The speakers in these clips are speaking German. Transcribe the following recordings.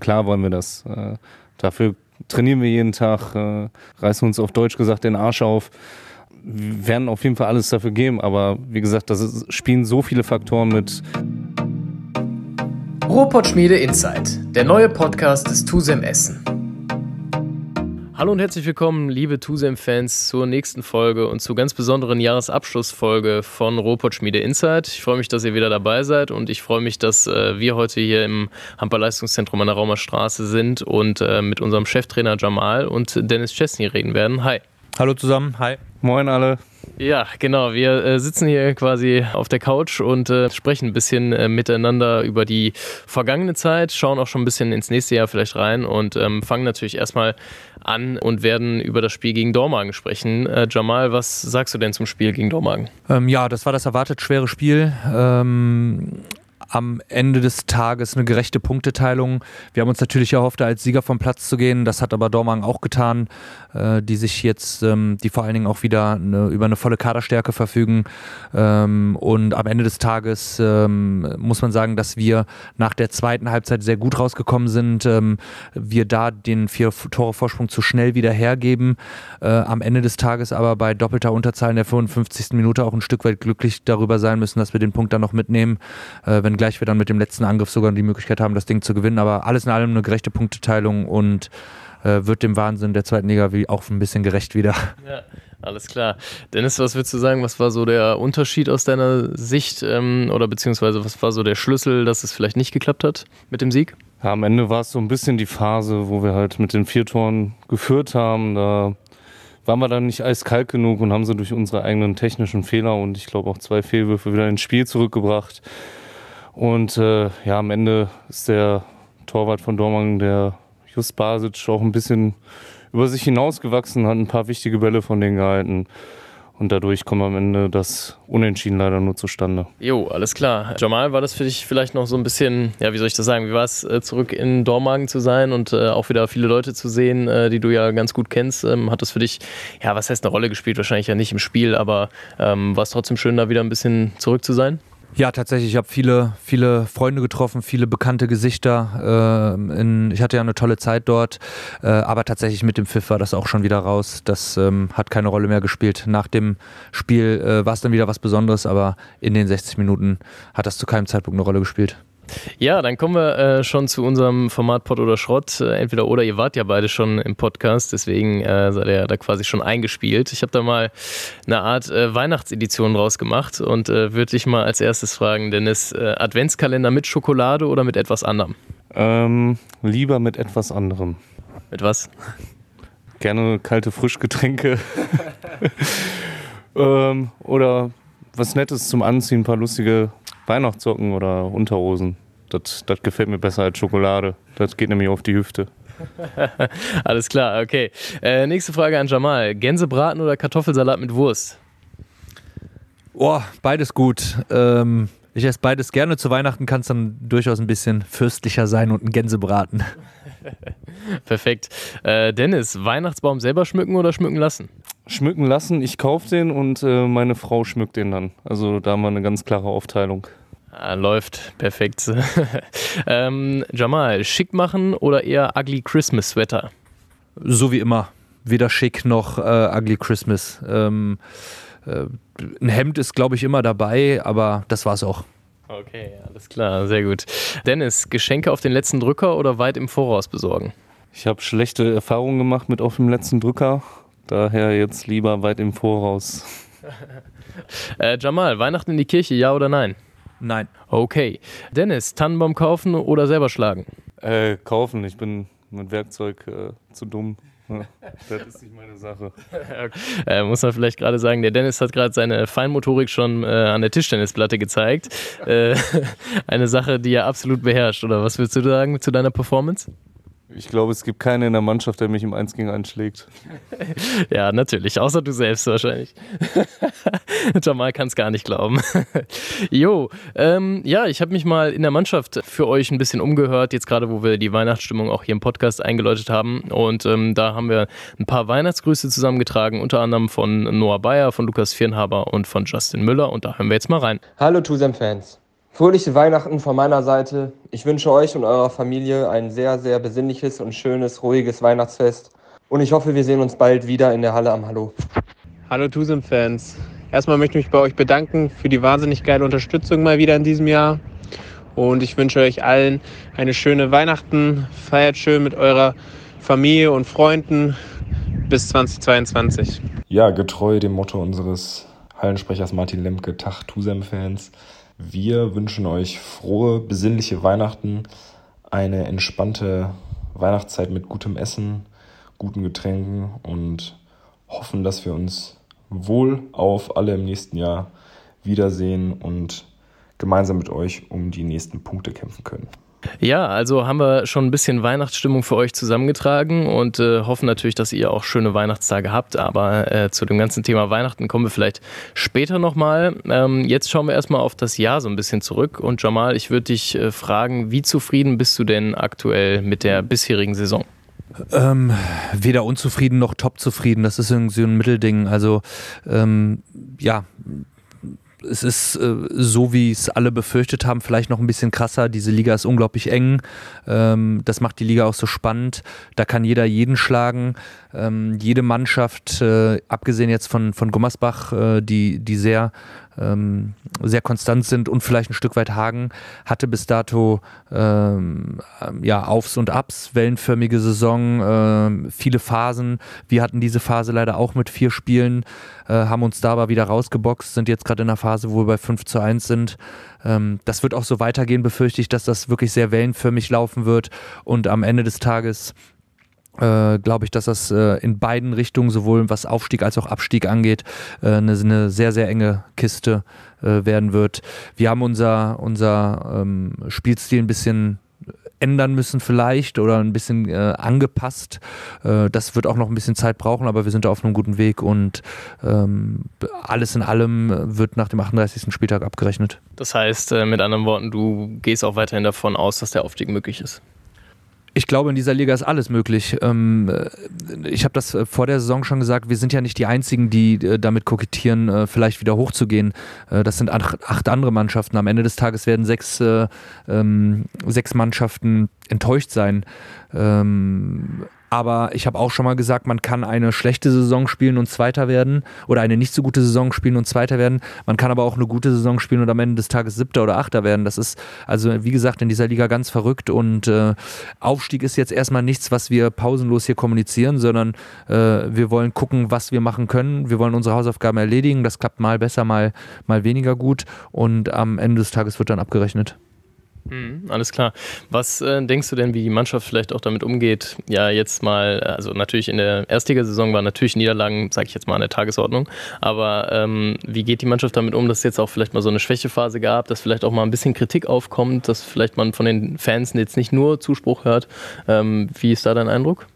Klar wollen wir das. Äh, dafür trainieren wir jeden Tag, äh, reißen uns auf Deutsch gesagt den Arsch auf. Wir werden auf jeden Fall alles dafür geben, aber wie gesagt, das spielen so viele Faktoren mit. Ruhrpott-Schmiede Insight, der neue Podcast des TUSEM Essen. Hallo und herzlich willkommen, liebe Tusem-Fans, zur nächsten Folge und zur ganz besonderen Jahresabschlussfolge von Robot Schmiede Insight. Ich freue mich, dass ihr wieder dabei seid und ich freue mich, dass äh, wir heute hier im Handballleistungszentrum an der Raumer Straße sind und äh, mit unserem Cheftrainer Jamal und Dennis Chesney reden werden. Hi. Hallo zusammen, hi. Moin alle. Ja, genau. Wir äh, sitzen hier quasi auf der Couch und äh, sprechen ein bisschen äh, miteinander über die vergangene Zeit, schauen auch schon ein bisschen ins nächste Jahr vielleicht rein und ähm, fangen natürlich erstmal an und werden über das Spiel gegen Dormagen sprechen. Äh, Jamal, was sagst du denn zum Spiel gegen Dormagen? Ähm, ja, das war das erwartet schwere Spiel. Ähm, am Ende des Tages eine gerechte Punkteteilung. Wir haben uns natürlich erhofft, als Sieger vom Platz zu gehen. Das hat aber Dormagen auch getan, äh, die sich jetzt, ähm, die vor allen Dingen auch wieder eine, über eine volle Kaderstärke verfügen. Ähm, und am Ende des Tages ähm, muss man sagen, dass wir nach der zweiten Halbzeit sehr gut rausgekommen sind. Ähm, wir da den vier Tore Vorsprung zu schnell wieder hergeben. Äh, am Ende des Tages aber bei doppelter Unterzahl in der 55. Minute auch ein Stück weit glücklich darüber sein müssen, dass wir den Punkt dann noch mitnehmen. Äh, wenn gleich wir dann mit dem letzten Angriff sogar die Möglichkeit haben, das Ding zu gewinnen. Aber alles in allem eine gerechte Punkteteilung und äh, wird dem Wahnsinn der zweiten Liga wie auch ein bisschen gerecht wieder. Ja. Alles klar. Dennis, was würdest du sagen, was war so der Unterschied aus deiner Sicht ähm, oder beziehungsweise was war so der Schlüssel, dass es vielleicht nicht geklappt hat mit dem Sieg? Ja, am Ende war es so ein bisschen die Phase, wo wir halt mit den vier Toren geführt haben. Da waren wir dann nicht eiskalt genug und haben sie durch unsere eigenen technischen Fehler und ich glaube auch zwei Fehlwürfe wieder ins Spiel zurückgebracht. Und äh, ja, am Ende ist der Torwart von Dortmund, der Just Basic, auch ein bisschen über sich hinausgewachsen, hat ein paar wichtige Bälle von denen gehalten. Und dadurch kommt am Ende das Unentschieden leider nur zustande. Jo, alles klar. Jamal, war das für dich vielleicht noch so ein bisschen, ja, wie soll ich das sagen, wie war es, äh, zurück in Dormagen zu sein und äh, auch wieder viele Leute zu sehen, äh, die du ja ganz gut kennst? Ähm, hat das für dich, ja, was heißt eine Rolle gespielt? Wahrscheinlich ja nicht im Spiel, aber ähm, war es trotzdem schön, da wieder ein bisschen zurück zu sein? Ja, tatsächlich. Ich habe viele, viele Freunde getroffen, viele bekannte Gesichter. Äh, in, ich hatte ja eine tolle Zeit dort, äh, aber tatsächlich mit dem Pfiff war das auch schon wieder raus. Das ähm, hat keine Rolle mehr gespielt. Nach dem Spiel äh, war es dann wieder was Besonderes, aber in den 60 Minuten hat das zu keinem Zeitpunkt eine Rolle gespielt. Ja, dann kommen wir äh, schon zu unserem Format Pott oder Schrott. Äh, entweder oder, ihr wart ja beide schon im Podcast, deswegen äh, seid ihr da quasi schon eingespielt. Ich habe da mal eine Art äh, Weihnachtsedition draus gemacht und äh, würde dich mal als erstes fragen, Dennis, äh, Adventskalender mit Schokolade oder mit etwas anderem? Ähm, lieber mit etwas anderem. Mit was? Gerne kalte Frischgetränke. ähm, oder was Nettes zum Anziehen, ein paar lustige Weihnachtssocken oder Unterhosen. Das, das gefällt mir besser als Schokolade. Das geht nämlich auf die Hüfte. Alles klar, okay. Äh, nächste Frage an Jamal. Gänsebraten oder Kartoffelsalat mit Wurst? Oh, beides gut. Ähm, ich esse beides gerne. Zu Weihnachten kann es dann durchaus ein bisschen fürstlicher sein und ein Gänsebraten. Perfekt. Äh, Dennis, Weihnachtsbaum selber schmücken oder schmücken lassen? Schmücken lassen. Ich kaufe den und äh, meine Frau schmückt den dann. Also da haben wir eine ganz klare Aufteilung. Ah, läuft, perfekt. ähm, Jamal, schick machen oder eher ugly Christmas Sweater? So wie immer. Weder schick noch äh, ugly Christmas. Ähm, äh, ein Hemd ist, glaube ich, immer dabei, aber das war's auch. Okay, alles klar, sehr gut. Dennis, Geschenke auf den letzten Drücker oder weit im Voraus besorgen? Ich habe schlechte Erfahrungen gemacht mit auf dem letzten Drücker. Daher jetzt lieber weit im Voraus. äh, Jamal, Weihnachten in die Kirche, ja oder nein? Nein. Okay. Dennis, Tannenbaum kaufen oder selber schlagen? Äh, kaufen. Ich bin mit Werkzeug äh, zu dumm. das ist nicht meine Sache. äh, muss man vielleicht gerade sagen, der Dennis hat gerade seine Feinmotorik schon äh, an der Tischtennisplatte gezeigt. Äh, eine Sache, die er absolut beherrscht. Oder was würdest du sagen zu deiner Performance? Ich glaube, es gibt keinen in der Mannschaft, der mich im 1 gegen 1 schlägt. ja, natürlich. Außer du selbst wahrscheinlich. Jamal kann es gar nicht glauben. jo, ähm, ja, ich habe mich mal in der Mannschaft für euch ein bisschen umgehört, jetzt gerade, wo wir die Weihnachtsstimmung auch hier im Podcast eingeläutet haben. Und ähm, da haben wir ein paar Weihnachtsgrüße zusammengetragen, unter anderem von Noah Bayer, von Lukas Viernhaber und von Justin Müller. Und da hören wir jetzt mal rein. Hallo Tusem-Fans. Fröhliche Weihnachten von meiner Seite. Ich wünsche euch und eurer Familie ein sehr, sehr besinnliches und schönes, ruhiges Weihnachtsfest. Und ich hoffe, wir sehen uns bald wieder in der Halle am Hallo. Hallo Tusem-Fans. Erstmal möchte ich mich bei euch bedanken für die wahnsinnig geile Unterstützung mal wieder in diesem Jahr. Und ich wünsche euch allen eine schöne Weihnachten. Feiert schön mit eurer Familie und Freunden bis 2022. Ja, getreu dem Motto unseres Hallensprechers Martin Lemke, Tag Tusem-Fans. Wir wünschen euch frohe, besinnliche Weihnachten, eine entspannte Weihnachtszeit mit gutem Essen, guten Getränken und hoffen, dass wir uns wohl auf alle im nächsten Jahr wiedersehen und gemeinsam mit euch um die nächsten Punkte kämpfen können. Ja, also haben wir schon ein bisschen Weihnachtsstimmung für euch zusammengetragen und äh, hoffen natürlich, dass ihr auch schöne Weihnachtstage habt. Aber äh, zu dem ganzen Thema Weihnachten kommen wir vielleicht später nochmal. Ähm, jetzt schauen wir erstmal auf das Jahr so ein bisschen zurück. Und Jamal, ich würde dich äh, fragen, wie zufrieden bist du denn aktuell mit der bisherigen Saison? Ähm, weder unzufrieden noch top zufrieden. Das ist irgendwie so ein Mittelding. Also ähm, ja, es ist äh, so, wie es alle befürchtet haben, vielleicht noch ein bisschen krasser. Diese Liga ist unglaublich eng. Ähm, das macht die Liga auch so spannend. Da kann jeder jeden schlagen. Ähm, jede Mannschaft, äh, abgesehen jetzt von, von Gummersbach, äh, die, die sehr ähm, sehr konstant sind und vielleicht ein Stück weit Hagen, hatte bis dato ähm, ja, Aufs und Abs, wellenförmige Saison, ähm, viele Phasen. Wir hatten diese Phase leider auch mit vier Spielen, äh, haben uns da aber wieder rausgeboxt, sind jetzt gerade in einer Phase, wo wir bei 5 zu 1 sind. Ähm, das wird auch so weitergehen, befürchte ich, dass das wirklich sehr wellenförmig laufen wird und am Ende des Tages äh, glaube ich, dass das äh, in beiden Richtungen, sowohl was Aufstieg als auch Abstieg angeht, äh, eine, eine, sehr, sehr enge Kiste äh, werden wird. Wir haben unser, unser ähm, Spielstil ein bisschen ändern müssen vielleicht oder ein bisschen äh, angepasst. Äh, das wird auch noch ein bisschen Zeit brauchen, aber wir sind da auf einem guten Weg und ähm, alles in allem wird nach dem 38. Spieltag abgerechnet. Das heißt, äh, mit anderen Worten, du gehst auch weiterhin davon aus, dass der Aufstieg möglich ist. Ich glaube, in dieser Liga ist alles möglich. Ähm, äh, ich habe das äh, vor der Saison schon gesagt, wir sind ja nicht die Einzigen, die äh, damit kokettieren, vielleicht wieder hochzugehen. Das sind acht andere Mannschaften. Am Ende des Tages werden sechs, ähm, sechs Mannschaften enttäuscht sein. Ähm, aber ich habe auch schon mal gesagt, man kann eine schlechte Saison spielen und Zweiter werden oder eine nicht so gute Saison spielen und Zweiter werden. Man kann aber auch eine gute Saison spielen und am Ende des Tages Siebter oder Achter werden. Das ist also, wie gesagt, in dieser Liga ganz verrückt und äh, Aufstieg ist jetzt erstmal nichts, was wir pausenlos hier kommunizieren, sondern äh, wir wollen gucken, was wir machen können. Wir wollen unsere Hausaufgaben erledigen. Das klappt mal besser, mal, mal weniger gut und am Ende des Tages wird dann abgerechnet. Mhm, alles klar. Was äh, denkst du denn, wie die Mannschaft vielleicht auch damit umgeht? Ja, jetzt mal, also natürlich in der Erstligasaison waren natürlich Niederlagen, sage ich jetzt mal, an der Tagesordnung. Aber ähm, wie geht die Mannschaft damit um, dass es jetzt auch vielleicht mal so eine Schwächephase gab, dass vielleicht auch mal ein bisschen Kritik aufkommt, dass vielleicht man von den Fans jetzt nicht nur Zuspruch hört? Ähm, wie ist da dein Eindruck?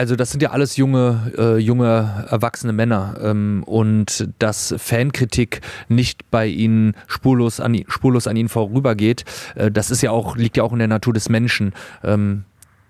Also das sind ja alles junge, äh, junge erwachsene Männer ähm, und dass Fankritik nicht bei ihnen spurlos an, spurlos an ihnen vorübergeht, äh, das ist ja auch liegt ja auch in der Natur des Menschen. Ähm,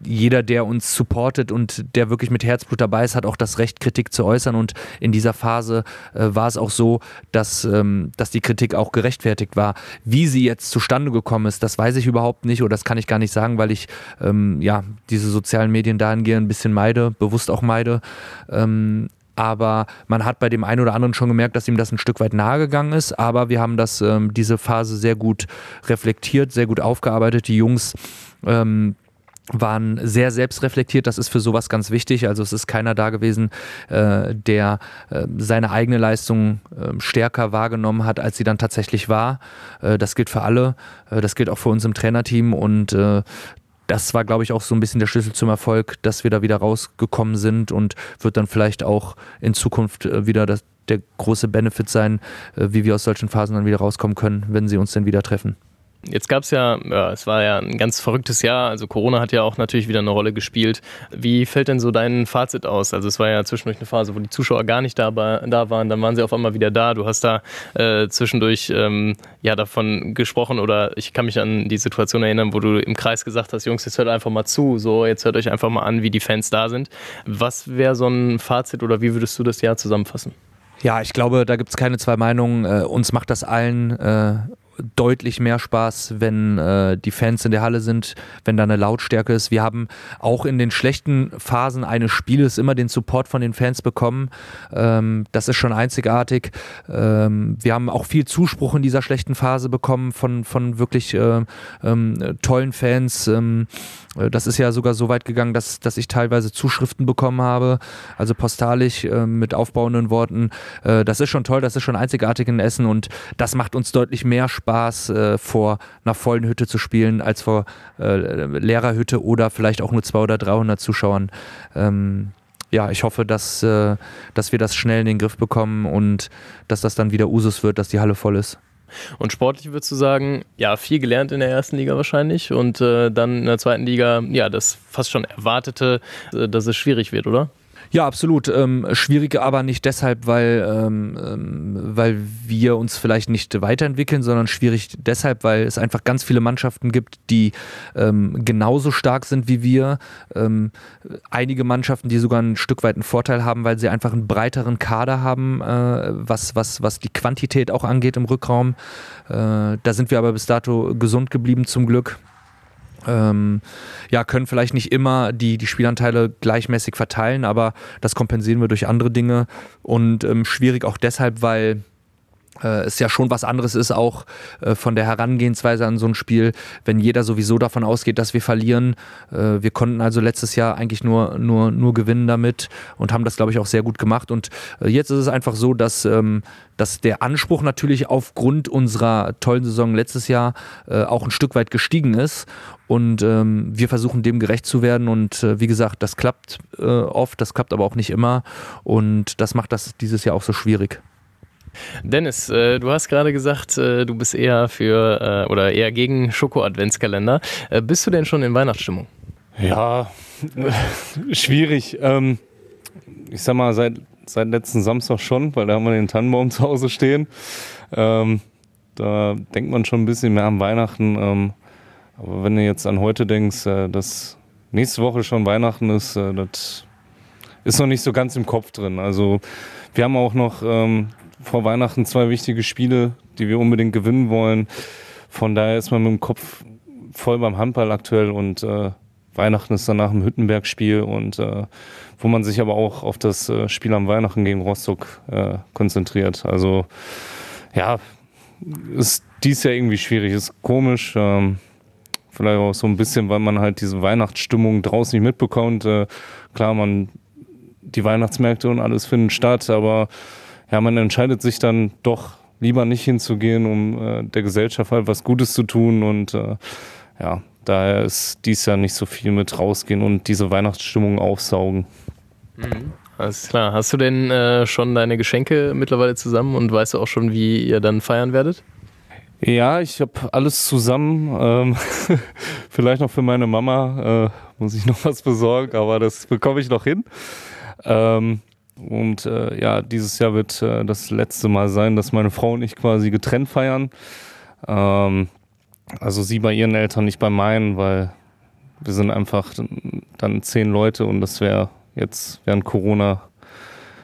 jeder, der uns supportet und der wirklich mit Herzblut dabei ist, hat auch das Recht, Kritik zu äußern. Und in dieser Phase äh, war es auch so, dass, ähm, dass die Kritik auch gerechtfertigt war. Wie sie jetzt zustande gekommen ist, das weiß ich überhaupt nicht oder das kann ich gar nicht sagen, weil ich ähm, ja diese sozialen Medien dahingehend ein bisschen meide, bewusst auch meide. Ähm, aber man hat bei dem einen oder anderen schon gemerkt, dass ihm das ein Stück weit nahe gegangen ist. Aber wir haben das, ähm, diese Phase sehr gut reflektiert, sehr gut aufgearbeitet. Die Jungs ähm, waren sehr selbstreflektiert. Das ist für sowas ganz wichtig. Also es ist keiner da gewesen, äh, der äh, seine eigene Leistung äh, stärker wahrgenommen hat, als sie dann tatsächlich war. Äh, das gilt für alle. Äh, das gilt auch für uns im Trainerteam und äh, das war, glaube ich, auch so ein bisschen der Schlüssel zum Erfolg, dass wir da wieder rausgekommen sind und wird dann vielleicht auch in Zukunft wieder das, der große Benefit sein, wie wir aus solchen Phasen dann wieder rauskommen können, wenn sie uns dann wieder treffen. Jetzt gab es ja, ja, es war ja ein ganz verrücktes Jahr. Also Corona hat ja auch natürlich wieder eine Rolle gespielt. Wie fällt denn so dein Fazit aus? Also es war ja zwischendurch eine Phase, wo die Zuschauer gar nicht da, da waren, dann waren sie auf einmal wieder da. Du hast da äh, zwischendurch ähm, ja davon gesprochen oder ich kann mich an die Situation erinnern, wo du im Kreis gesagt hast, Jungs, jetzt hört einfach mal zu, so jetzt hört euch einfach mal an, wie die Fans da sind. Was wäre so ein Fazit oder wie würdest du das Jahr zusammenfassen? Ja, ich glaube, da gibt es keine zwei Meinungen. Äh, uns macht das allen äh, deutlich mehr Spaß, wenn äh, die Fans in der Halle sind, wenn da eine Lautstärke ist. Wir haben auch in den schlechten Phasen eines Spieles immer den Support von den Fans bekommen. Ähm, das ist schon einzigartig. Ähm, wir haben auch viel Zuspruch in dieser schlechten Phase bekommen von, von wirklich äh, ähm, tollen Fans. Ähm, äh, das ist ja sogar so weit gegangen, dass, dass ich teilweise Zuschriften bekommen habe, also postalisch äh, mit aufbauenden Worten. Äh, das ist schon toll, das ist schon einzigartig in Essen und das macht uns deutlich mehr Spaß, äh, vor einer vollen Hütte zu spielen, als vor äh, Lehrerhütte oder vielleicht auch nur 200 oder 300 Zuschauern. Ähm, ja, ich hoffe, dass, äh, dass wir das schnell in den Griff bekommen und dass das dann wieder Usus wird, dass die Halle voll ist. Und sportlich würdest du sagen, ja, viel gelernt in der ersten Liga wahrscheinlich und äh, dann in der zweiten Liga, ja, das fast schon erwartete, äh, dass es schwierig wird, oder? Ja, absolut. Ähm, schwierig, aber nicht deshalb, weil, ähm, ähm, weil wir uns vielleicht nicht weiterentwickeln, sondern schwierig deshalb, weil es einfach ganz viele Mannschaften gibt, die ähm, genauso stark sind wie wir. Ähm, einige Mannschaften, die sogar ein Stück weit einen Vorteil haben, weil sie einfach einen breiteren Kader haben, äh, was, was, was die Quantität auch angeht im Rückraum. Äh, da sind wir aber bis dato gesund geblieben zum Glück ähm, ja, können vielleicht nicht immer die, die Spielanteile gleichmäßig verteilen, aber das kompensieren wir durch andere Dinge. Und ähm, schwierig auch deshalb, weil äh, es ja schon was anderes ist, auch äh, von der Herangehensweise an so ein Spiel, wenn jeder sowieso davon ausgeht, dass wir verlieren. Äh, wir konnten also letztes Jahr eigentlich nur, nur, nur gewinnen damit und haben das, glaube ich, auch sehr gut gemacht. Und äh, jetzt ist es einfach so, dass, ähm, dass der Anspruch natürlich aufgrund unserer tollen Saison letztes Jahr äh, auch ein Stück weit gestiegen ist. Und ähm, wir versuchen dem gerecht zu werden. Und äh, wie gesagt, das klappt oft, das klappt aber auch nicht immer. Und das macht das dieses Jahr auch so schwierig. Dennis, äh, du hast gerade gesagt, äh, du bist eher für äh, oder eher gegen Schoko-Adventskalender. Äh, bist du denn schon in Weihnachtsstimmung? Ja, schwierig. Ähm, ich sag mal, seit, seit letzten Samstag schon, weil da haben wir den Tannenbaum zu Hause stehen. Ähm, da denkt man schon ein bisschen mehr an Weihnachten. Ähm, aber wenn du jetzt an heute denkst, äh, dass nächste Woche schon Weihnachten ist, äh, das ist noch nicht so ganz im Kopf drin. Also wir haben auch noch ähm, vor Weihnachten zwei wichtige Spiele, die wir unbedingt gewinnen wollen. Von daher ist man mit dem Kopf voll beim Handball aktuell und äh, Weihnachten ist danach ein Hüttenberg-Spiel und äh, wo man sich aber auch auf das äh, Spiel am Weihnachten gegen Rostock äh, konzentriert. Also ja, ist dies Jahr irgendwie schwierig, ist komisch. Ähm, vielleicht auch so ein bisschen, weil man halt diese Weihnachtsstimmung draußen nicht mitbekommt. Äh, klar, man die Weihnachtsmärkte und alles finden statt, aber ja, man entscheidet sich dann doch lieber nicht hinzugehen, um äh, der Gesellschaft halt was Gutes zu tun und äh, ja, daher ist dies Jahr nicht so viel mit rausgehen und diese Weihnachtsstimmung aufsaugen. Mhm. Alles klar. Hast du denn äh, schon deine Geschenke mittlerweile zusammen und weißt du auch schon, wie ihr dann feiern werdet? Ja, ich habe alles zusammen. Ähm, vielleicht noch für meine Mama äh, muss ich noch was besorgen, aber das bekomme ich noch hin. Ähm, und äh, ja, dieses Jahr wird äh, das letzte Mal sein, dass meine Frau und ich quasi getrennt feiern. Ähm, also sie bei ihren Eltern, nicht bei meinen, weil wir sind einfach dann zehn Leute und das wäre jetzt während Corona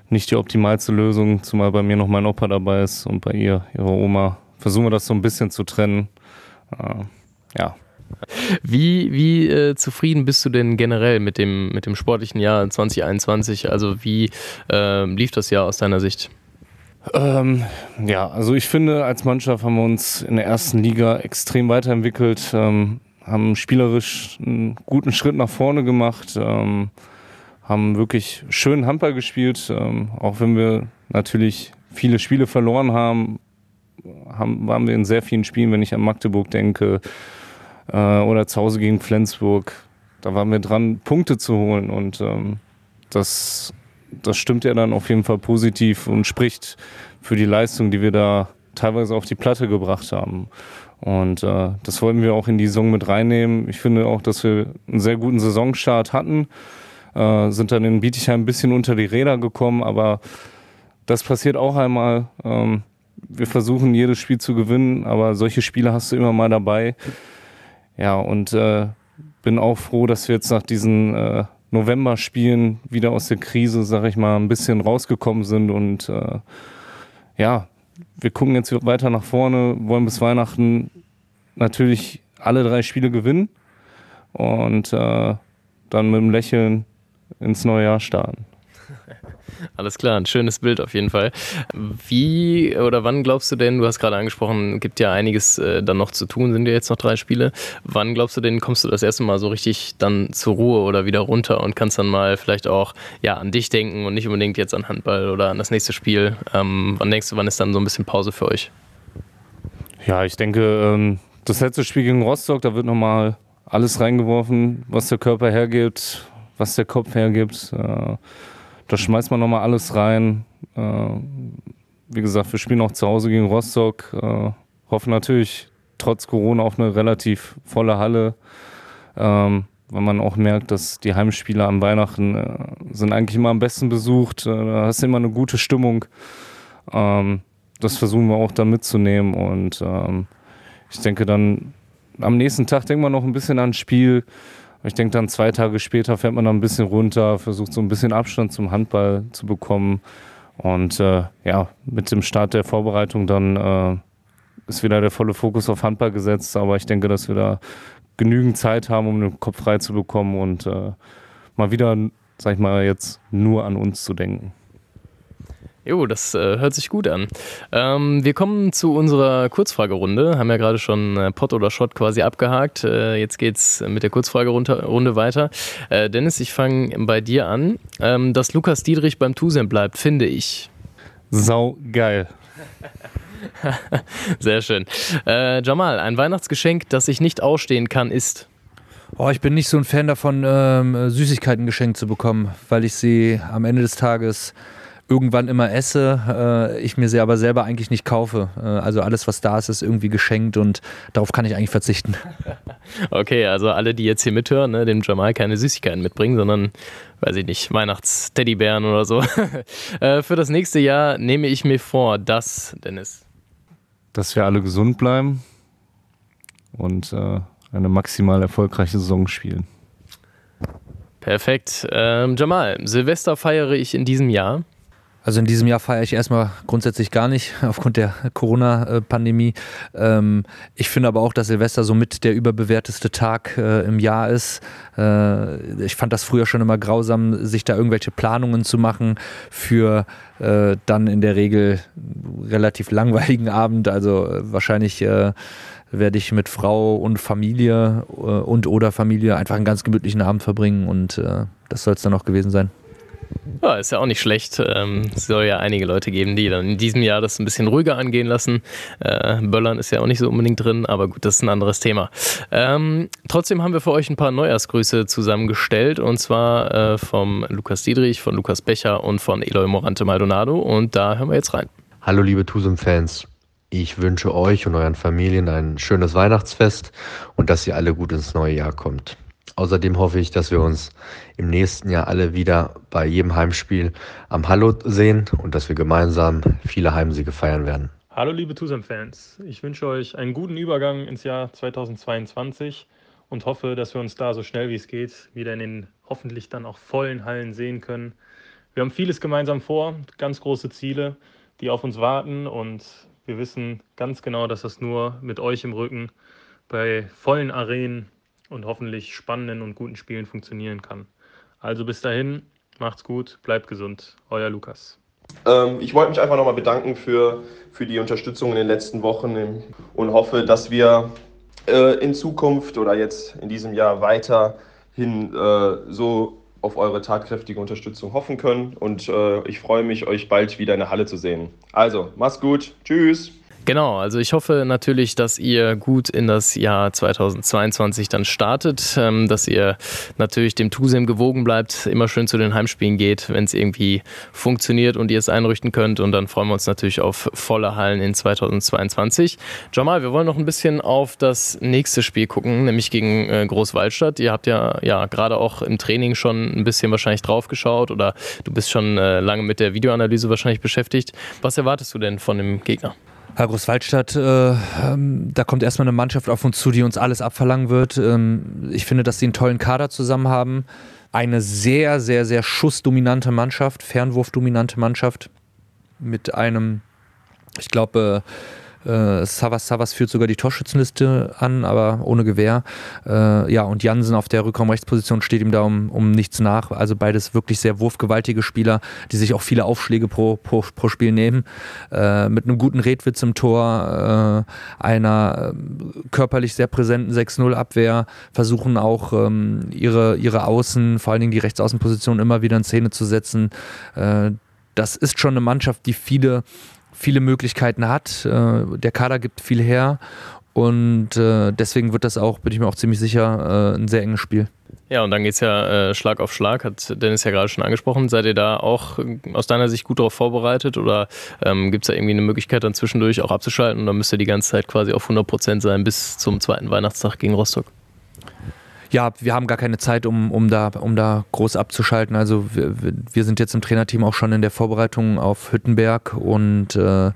nicht die optimalste Lösung, zumal bei mir noch mein Opa dabei ist und bei ihr, ihre Oma. Versuchen wir das so ein bisschen zu trennen. Äh, ja. Wie, wie äh, zufrieden bist du denn generell mit dem, mit dem sportlichen Jahr 2021? Also wie äh, lief das Jahr aus deiner Sicht? Ähm, ja, also ich finde, als Mannschaft haben wir uns in der ersten Liga extrem weiterentwickelt, ähm, haben spielerisch einen guten Schritt nach vorne gemacht, ähm, haben wirklich schön Handball gespielt, ähm, auch wenn wir natürlich viele Spiele verloren haben, haben, waren wir in sehr vielen Spielen, wenn ich an Magdeburg denke, äh, oder zu Hause gegen Flensburg. Da waren wir dran, Punkte zu holen und ähm, das, das stimmt ja dann auf jeden Fall positiv und spricht für die Leistung, die wir da teilweise auf die Platte gebracht haben. Und äh, das wollten wir auch in die Saison mit reinnehmen. Ich finde auch, dass wir einen sehr guten Saisonstart hatten, äh, sind dann in Bietigheim ein bisschen unter die Räder gekommen, aber das passiert auch einmal. Ähm, wir versuchen jedes Spiel zu gewinnen, aber solche Spiele hast du immer mal dabei. Ja, und äh, bin auch froh, dass wir jetzt nach diesen äh, November-Spielen wieder aus der Krise, sag ich mal, ein bisschen rausgekommen sind und äh, ja, wir gucken jetzt weiter nach vorne, wollen bis Weihnachten natürlich alle drei Spiele gewinnen und äh, dann mit dem Lächeln ins neue Jahr starten. Alles klar, ein schönes Bild auf jeden Fall. Wie oder wann glaubst du denn, du hast gerade angesprochen, gibt ja einiges äh, dann noch zu tun, sind ja jetzt noch drei Spiele. Wann glaubst du denn, kommst du das erste Mal so richtig dann zur Ruhe oder wieder runter und kannst dann mal vielleicht auch ja, an dich denken und nicht unbedingt jetzt an Handball oder an das nächste Spiel? Ähm, wann denkst du, wann ist dann so ein bisschen Pause für euch? Ja, ich denke, ähm, das letzte Spiel gegen Rostock, da wird nochmal alles reingeworfen, was der Körper hergibt, was der Kopf hergibt. Da schmeißt man nochmal alles rein. Äh, wie gesagt, wir spielen auch zu Hause gegen Rostock. Äh, hoffen natürlich trotz Corona auf eine relativ volle Halle. Ähm, weil man auch merkt, dass die Heimspiele an Weihnachten äh, sind eigentlich immer am besten besucht. Äh, da hast du immer eine gute Stimmung. Ähm, das versuchen wir auch da mitzunehmen. Und ähm, ich denke dann, am nächsten Tag denkt man noch ein bisschen ans Spiel. Ich denke dann zwei Tage später fährt man dann ein bisschen runter, versucht so ein bisschen Abstand zum Handball zu bekommen. Und äh, ja, mit dem Start der Vorbereitung dann äh, ist wieder der volle Fokus auf Handball gesetzt. Aber ich denke, dass wir da genügend Zeit haben, um den Kopf frei zu bekommen und äh, mal wieder, sag ich mal, jetzt nur an uns zu denken. Jo, das äh, hört sich gut an. Ähm, wir kommen zu unserer Kurzfragerunde. Haben ja gerade schon äh, Pot oder Shot quasi abgehakt. Äh, jetzt geht's mit der Kurzfragerunde weiter. Äh, Dennis, ich fange bei dir an. Ähm, dass Lukas Diedrich beim Tusem bleibt, finde ich. Sau geil. Sehr schön. Äh, Jamal, ein Weihnachtsgeschenk, das ich nicht ausstehen kann, ist. Oh, ich bin nicht so ein Fan davon, ähm, Süßigkeiten geschenkt zu bekommen, weil ich sie am Ende des Tages irgendwann immer esse, äh, ich mir sie aber selber eigentlich nicht kaufe. Äh, also alles, was da ist, ist irgendwie geschenkt und darauf kann ich eigentlich verzichten. Okay, also alle, die jetzt hier mithören, ne, dem Jamal keine Süßigkeiten mitbringen, sondern, weiß ich nicht, Weihnachts-Teddybären oder so. äh, für das nächste Jahr nehme ich mir vor, dass, Dennis. Dass wir alle gesund bleiben und äh, eine maximal erfolgreiche Saison spielen. Perfekt. Ähm, Jamal, Silvester feiere ich in diesem Jahr. Also in diesem Jahr feiere ich erstmal grundsätzlich gar nicht aufgrund der Corona-Pandemie. Ähm, ich finde aber auch, dass Silvester somit der überbewerteste Tag äh, im Jahr ist. Äh, ich fand das früher schon immer grausam, sich da irgendwelche Planungen zu machen für äh, dann in der Regel relativ langweiligen Abend. Also wahrscheinlich werde ich mit Frau und Familie und oder Familie einfach einen ganz gemütlichen Abend verbringen und das soll es dann auch gewesen sein. Ja, ist ja auch nicht schlecht. Ähm, es soll ja einige Leute geben, die dann in diesem Jahr das ein bisschen ruhiger angehen lassen. Äh, Böllern ist ja auch nicht so unbedingt drin, aber gut, das ist ein anderes Thema. Ähm, trotzdem haben wir für euch ein paar Neujahrsgrüße zusammengestellt und zwar äh, vom Lukas Diedrich, von Lukas Becher und von Eloy Morante Maldonado und da hören wir jetzt rein. Hallo liebe Tusum-Fans. Ich wünsche euch und euren Familien ein schönes Weihnachtsfest und dass ihr alle gut ins neue Jahr kommt. Außerdem hoffe ich, dass wir uns im nächsten Jahr alle wieder bei jedem Heimspiel am Hallo sehen und dass wir gemeinsam viele Heimsiege feiern werden. Hallo liebe Tusem-Fans, ich wünsche euch einen guten Übergang ins Jahr 2022 und hoffe, dass wir uns da so schnell wie es geht wieder in den hoffentlich dann auch vollen Hallen sehen können. Wir haben vieles gemeinsam vor, ganz große Ziele, die auf uns warten und wir wissen ganz genau, dass das nur mit euch im Rücken bei vollen Arenen und hoffentlich spannenden und guten Spielen funktionieren kann. Also bis dahin, macht's gut, bleibt gesund. Euer Lukas. Ähm, ich wollte mich einfach nochmal bedanken für, für die Unterstützung in den letzten Wochen und hoffe, dass wir äh, in Zukunft oder jetzt in diesem Jahr weiterhin äh, so auf eure tatkräftige Unterstützung hoffen können. Und äh, ich freue mich, euch bald wieder in der Halle zu sehen. Also, macht's gut. Tschüss. Genau, also ich hoffe natürlich, dass ihr gut in das Jahr 2022 dann startet, ähm, dass ihr natürlich dem Tusem gewogen bleibt, immer schön zu den Heimspielen geht, wenn es irgendwie funktioniert und ihr es einrichten könnt. Und dann freuen wir uns natürlich auf volle Hallen in 2022. Jamal, wir wollen noch ein bisschen auf das nächste Spiel gucken, nämlich gegen äh, Großwaldstadt. Ihr habt ja, ja gerade auch im Training schon ein bisschen wahrscheinlich drauf geschaut oder du bist schon äh, lange mit der Videoanalyse wahrscheinlich beschäftigt. Was erwartest du denn von dem Gegner? Herr Großwaldstadt, äh, ähm, da kommt erstmal eine Mannschaft auf uns zu, die uns alles abverlangen wird. Ähm, ich finde, dass sie einen tollen Kader zusammen haben. Eine sehr, sehr, sehr schussdominante Mannschaft, Fernwurfdominante Mannschaft mit einem Ich glaube, äh, Savas Savas führt sogar die Torschützenliste an, aber ohne Gewehr. Äh, ja, und Jansen auf der Rückraumrechtsposition steht ihm da um, um nichts nach. Also beides wirklich sehr wurfgewaltige Spieler, die sich auch viele Aufschläge pro, pro, pro Spiel nehmen. Äh, mit einem guten Redwitz im Tor, äh, einer äh, körperlich sehr präsenten 6-0-Abwehr, versuchen auch ähm, ihre, ihre Außen, vor allen Dingen die Rechtsaußenposition, immer wieder in Szene zu setzen. Äh, das ist schon eine Mannschaft, die viele viele Möglichkeiten hat. Äh, der Kader gibt viel her und äh, deswegen wird das auch, bin ich mir auch ziemlich sicher, äh, ein sehr enges Spiel. Ja, und dann geht es ja äh, Schlag auf Schlag, hat Dennis ja gerade schon angesprochen. Seid ihr da auch aus deiner Sicht gut darauf vorbereitet oder ähm, gibt es da irgendwie eine Möglichkeit, dann zwischendurch auch abzuschalten und dann müsst ihr die ganze Zeit quasi auf 100 Prozent sein bis zum zweiten Weihnachtstag gegen Rostock? Ja, wir haben gar keine Zeit, um, um, da, um da groß abzuschalten. Also wir, wir sind jetzt im Trainerteam auch schon in der Vorbereitung auf Hüttenberg und äh,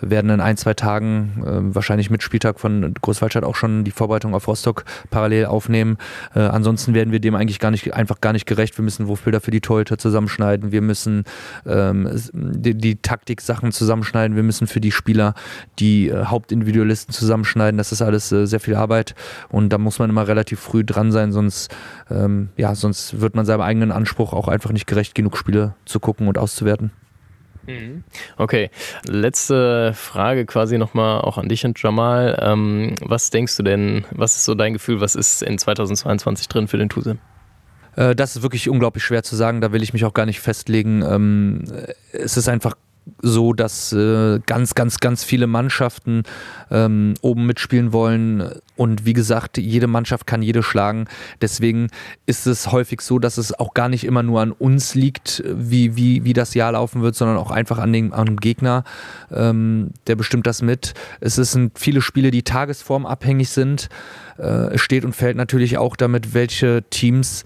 werden in ein, zwei Tagen, äh, wahrscheinlich mit Spieltag von Großwaldstadt auch schon die Vorbereitung auf Rostock parallel aufnehmen. Äh, ansonsten werden wir dem eigentlich gar nicht, einfach gar nicht gerecht. Wir müssen Wurfbilder für die Torhüter zusammenschneiden. Wir müssen ähm, die, die Taktik-Sachen zusammenschneiden. Wir müssen für die Spieler die äh, Hauptindividualisten zusammenschneiden. Das ist alles äh, sehr viel Arbeit und da muss man immer relativ früh dran sein, sonst, ähm, ja, sonst wird man seinem eigenen Anspruch auch einfach nicht gerecht, genug Spiele zu gucken und auszuwerten. Mhm. Okay, letzte Frage quasi nochmal auch an dich und Jamal. Ähm, was denkst du denn, was ist so dein Gefühl, was ist in 2022 drin für den Tuse? Äh, das ist wirklich unglaublich schwer zu sagen, da will ich mich auch gar nicht festlegen. Ähm, es ist einfach so, dass äh, ganz, ganz, ganz viele Mannschaften ähm, oben mitspielen wollen. Und wie gesagt, jede Mannschaft kann jede schlagen. Deswegen ist es häufig so, dass es auch gar nicht immer nur an uns liegt, wie, wie, wie das Jahr laufen wird, sondern auch einfach an, den, an dem Gegner. Ähm, der bestimmt das mit. Es sind viele Spiele, die tagesformabhängig sind. Äh, es steht und fällt natürlich auch damit, welche Teams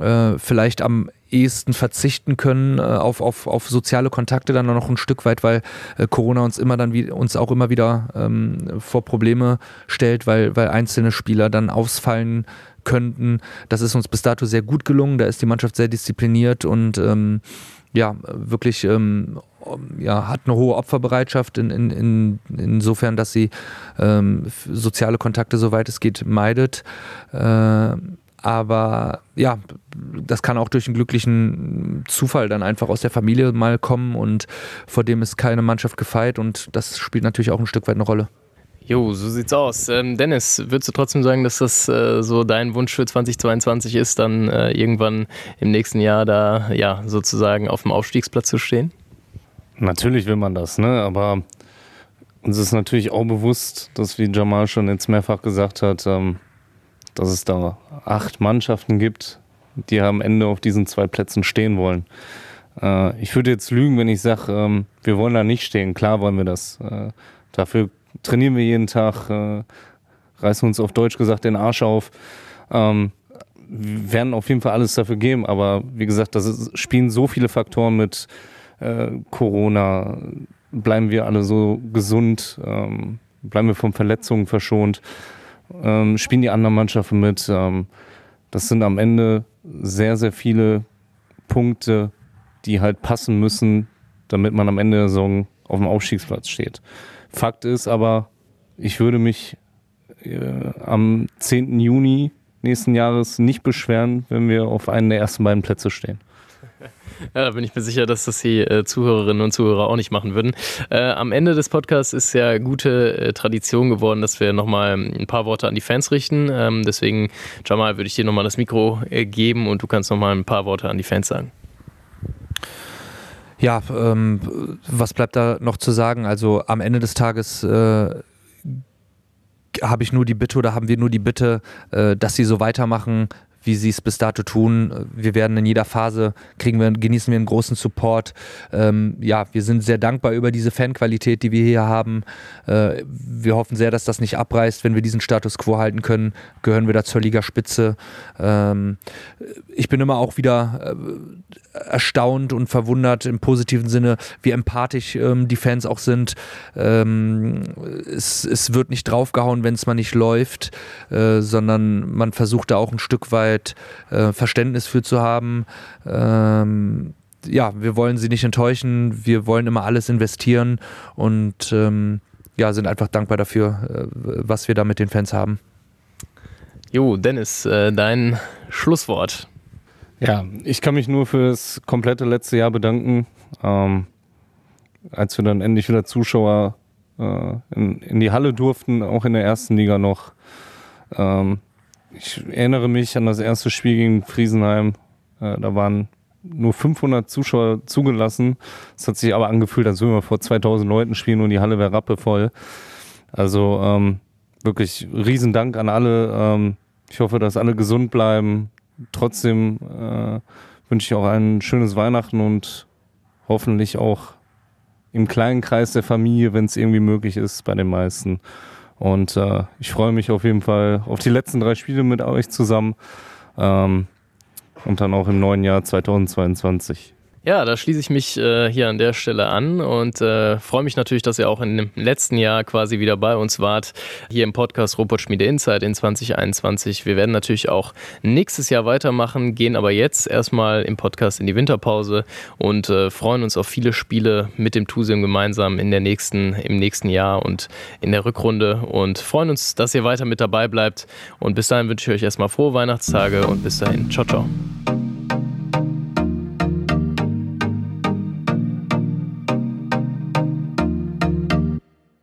äh, vielleicht am ehesten verzichten können äh, auf, auf, auf soziale Kontakte dann noch ein Stück weit, weil äh, Corona uns immer dann wie, uns auch immer wieder ähm, vor Probleme stellt, weil, weil einzelne Spieler dann ausfallen könnten. Das ist uns bis dato sehr gut gelungen. Da ist die Mannschaft sehr diszipliniert und ähm, ja, wirklich ähm, ja, hat eine hohe Opferbereitschaft in, in, in, insofern, dass sie ähm, soziale Kontakte, soweit es geht, meidet. Äh, aber ja, das kann auch durch einen glücklichen Zufall dann einfach aus der Familie mal kommen und vor dem ist keine Mannschaft gefeit und das spielt natürlich auch ein Stück weit eine Rolle. Jo, so sieht's aus. Ähm, Dennis, würdest du trotzdem sagen, dass das äh, so dein Wunsch für 2022 ist, dann äh, irgendwann im nächsten Jahr da ja sozusagen auf dem Aufstiegsplatz zu stehen? Natürlich will man das, ne? Aber uns ist natürlich auch bewusst, dass wie Jamal schon jetzt mehrfach gesagt hat, ähm, dass es da acht Mannschaften gibt, die am Ende auf diesen zwei Plätzen stehen wollen. Äh, ich würde jetzt lügen, wenn ich sage, ähm, wir wollen da nicht stehen. Klar wollen wir das. Äh, dafür trainieren wir jeden Tag, äh, reißen uns auf Deutsch gesagt den Arsch auf. Ähm, werden auf jeden Fall alles dafür geben, aber wie gesagt, das ist, spielen so viele Faktoren mit äh, Corona. Bleiben wir alle so gesund? Ähm, bleiben wir von Verletzungen verschont? Ähm, spielen die anderen Mannschaften mit. Ähm, das sind am Ende sehr, sehr viele Punkte, die halt passen müssen, damit man am Ende der Saison auf dem Aufstiegsplatz steht. Fakt ist aber, ich würde mich äh, am 10. Juni nächsten Jahres nicht beschweren, wenn wir auf einen der ersten beiden Plätze stehen. Ja, da bin ich mir sicher, dass das die äh, Zuhörerinnen und Zuhörer auch nicht machen würden. Äh, am Ende des Podcasts ist ja gute äh, Tradition geworden, dass wir nochmal ein paar Worte an die Fans richten. Ähm, deswegen, Jamal, würde ich dir nochmal das Mikro äh, geben und du kannst nochmal ein paar Worte an die Fans sagen. Ja, ähm, was bleibt da noch zu sagen? Also am Ende des Tages äh, habe ich nur die Bitte oder haben wir nur die Bitte, äh, dass sie so weitermachen, wie sie es bis dato tun. Wir werden in jeder Phase, kriegen wir, genießen wir einen großen Support. Ähm, ja, wir sind sehr dankbar über diese Fanqualität, die wir hier haben. Äh, wir hoffen sehr, dass das nicht abreißt. Wenn wir diesen Status quo halten können, gehören wir da zur Ligaspitze. Ähm, ich bin immer auch wieder äh, erstaunt und verwundert im positiven Sinne, wie empathisch ähm, die Fans auch sind. Ähm, es, es, wird nicht draufgehauen, wenn es mal nicht läuft, äh, sondern man versucht da auch ein Stück weit äh, Verständnis für zu haben. Ähm, ja, wir wollen sie nicht enttäuschen, wir wollen immer alles investieren und ähm, ja, sind einfach dankbar dafür, äh, was wir da mit den Fans haben. Jo, Dennis, äh, dein Schlusswort. Ja, ich kann mich nur für das komplette letzte Jahr bedanken. Ähm, als wir dann endlich wieder Zuschauer äh, in, in, die Halle durften, auch in der ersten Liga noch. Ähm, ich erinnere mich an das erste Spiel gegen Friesenheim. Äh, da waren nur 500 Zuschauer zugelassen. Es hat sich aber angefühlt, als würden wir vor 2000 Leuten spielen und die Halle wäre rappevoll. Also ähm, wirklich Riesendank an alle. Ähm, ich hoffe, dass alle gesund bleiben. Trotzdem äh, wünsche ich auch ein schönes Weihnachten und hoffentlich auch im kleinen Kreis der Familie, wenn es irgendwie möglich ist, bei den meisten. Und äh, ich freue mich auf jeden Fall auf die letzten drei Spiele mit euch zusammen. Ähm, und dann auch im neuen Jahr 2022. Ja, da schließe ich mich äh, hier an der Stelle an und äh, freue mich natürlich, dass ihr auch dem letzten Jahr quasi wieder bei uns wart, hier im Podcast Robotschmiede Insight in 2021. Wir werden natürlich auch nächstes Jahr weitermachen, gehen aber jetzt erstmal im Podcast in die Winterpause und äh, freuen uns auf viele Spiele mit dem Tusim gemeinsam in der nächsten, im nächsten Jahr und in der Rückrunde und freuen uns, dass ihr weiter mit dabei bleibt. Und bis dahin wünsche ich euch erstmal frohe Weihnachtstage und bis dahin. Ciao, ciao.